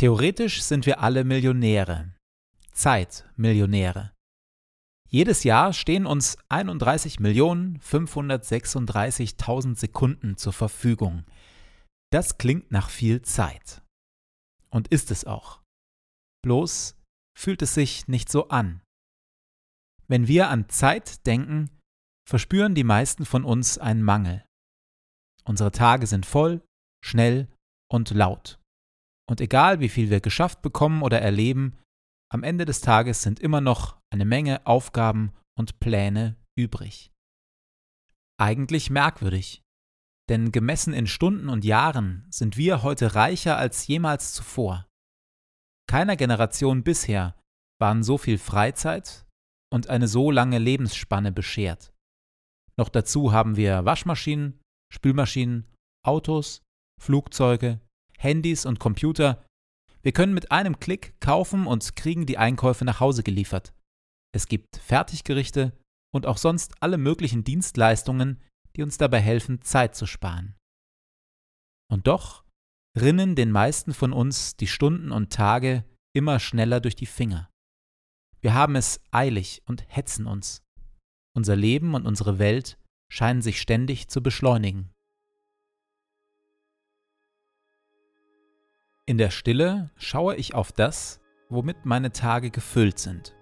Theoretisch sind wir alle Millionäre. Zeitmillionäre. Jedes Jahr stehen uns 31.536.000 Sekunden zur Verfügung. Das klingt nach viel Zeit. Und ist es auch. Bloß fühlt es sich nicht so an. Wenn wir an Zeit denken, verspüren die meisten von uns einen Mangel. Unsere Tage sind voll, schnell und laut. Und egal wie viel wir geschafft bekommen oder erleben, am Ende des Tages sind immer noch eine Menge Aufgaben und Pläne übrig. Eigentlich merkwürdig, denn gemessen in Stunden und Jahren sind wir heute reicher als jemals zuvor. Keiner Generation bisher waren so viel Freizeit und eine so lange Lebensspanne beschert. Noch dazu haben wir Waschmaschinen, Spülmaschinen, Autos, Flugzeuge, Handys und Computer. Wir können mit einem Klick kaufen und kriegen die Einkäufe nach Hause geliefert. Es gibt Fertiggerichte und auch sonst alle möglichen Dienstleistungen, die uns dabei helfen, Zeit zu sparen. Und doch rinnen den meisten von uns die Stunden und Tage immer schneller durch die Finger. Wir haben es eilig und hetzen uns. Unser Leben und unsere Welt scheinen sich ständig zu beschleunigen. In der Stille schaue ich auf das, womit meine Tage gefüllt sind.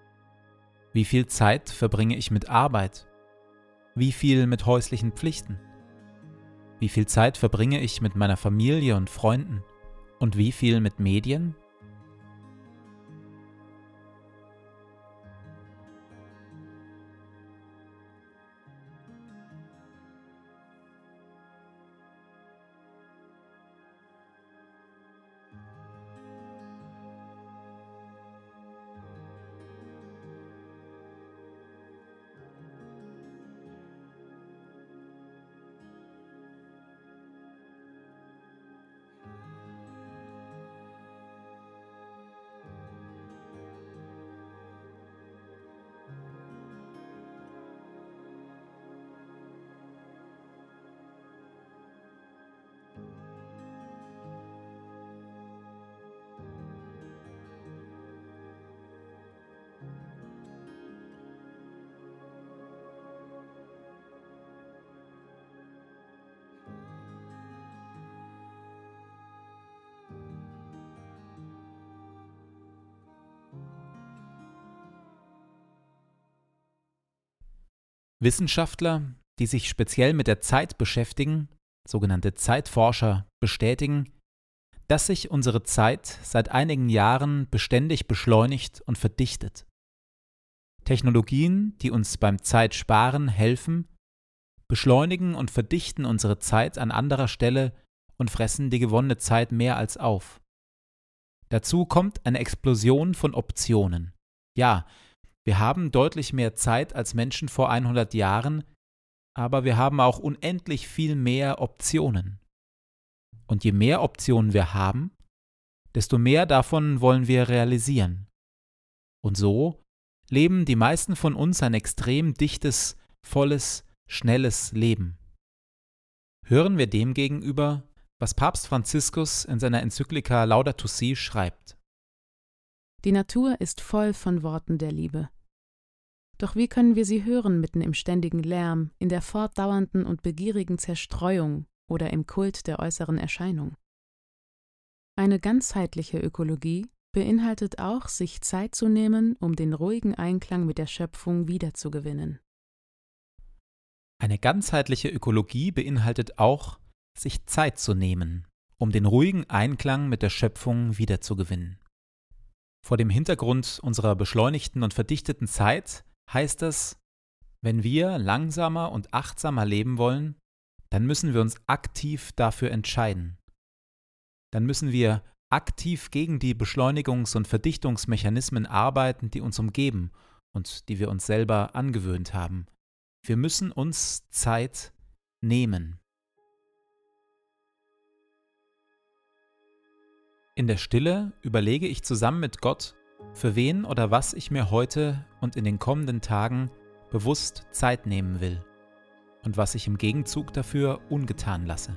Wie viel Zeit verbringe ich mit Arbeit? Wie viel mit häuslichen Pflichten? Wie viel Zeit verbringe ich mit meiner Familie und Freunden? Und wie viel mit Medien? Wissenschaftler, die sich speziell mit der Zeit beschäftigen, sogenannte Zeitforscher, bestätigen, dass sich unsere Zeit seit einigen Jahren beständig beschleunigt und verdichtet. Technologien, die uns beim Zeitsparen helfen, beschleunigen und verdichten unsere Zeit an anderer Stelle und fressen die gewonnene Zeit mehr als auf. Dazu kommt eine Explosion von Optionen. Ja, wir haben deutlich mehr Zeit als Menschen vor 100 Jahren, aber wir haben auch unendlich viel mehr Optionen. Und je mehr Optionen wir haben, desto mehr davon wollen wir realisieren. Und so leben die meisten von uns ein extrem dichtes, volles, schnelles Leben. Hören wir demgegenüber, was Papst Franziskus in seiner Enzyklika Laudato Si schreibt. Die Natur ist voll von Worten der Liebe. Doch wie können wir sie hören mitten im ständigen Lärm, in der fortdauernden und begierigen Zerstreuung oder im Kult der äußeren Erscheinung? Eine ganzheitliche Ökologie beinhaltet auch, sich Zeit zu nehmen, um den ruhigen Einklang mit der Schöpfung wiederzugewinnen. Eine ganzheitliche Ökologie beinhaltet auch, sich Zeit zu nehmen, um den ruhigen Einklang mit der Schöpfung wiederzugewinnen. Vor dem Hintergrund unserer beschleunigten und verdichteten Zeit heißt es, wenn wir langsamer und achtsamer leben wollen, dann müssen wir uns aktiv dafür entscheiden. Dann müssen wir aktiv gegen die Beschleunigungs- und Verdichtungsmechanismen arbeiten, die uns umgeben und die wir uns selber angewöhnt haben. Wir müssen uns Zeit nehmen. In der Stille überlege ich zusammen mit Gott, für wen oder was ich mir heute und in den kommenden Tagen bewusst Zeit nehmen will und was ich im Gegenzug dafür ungetan lasse.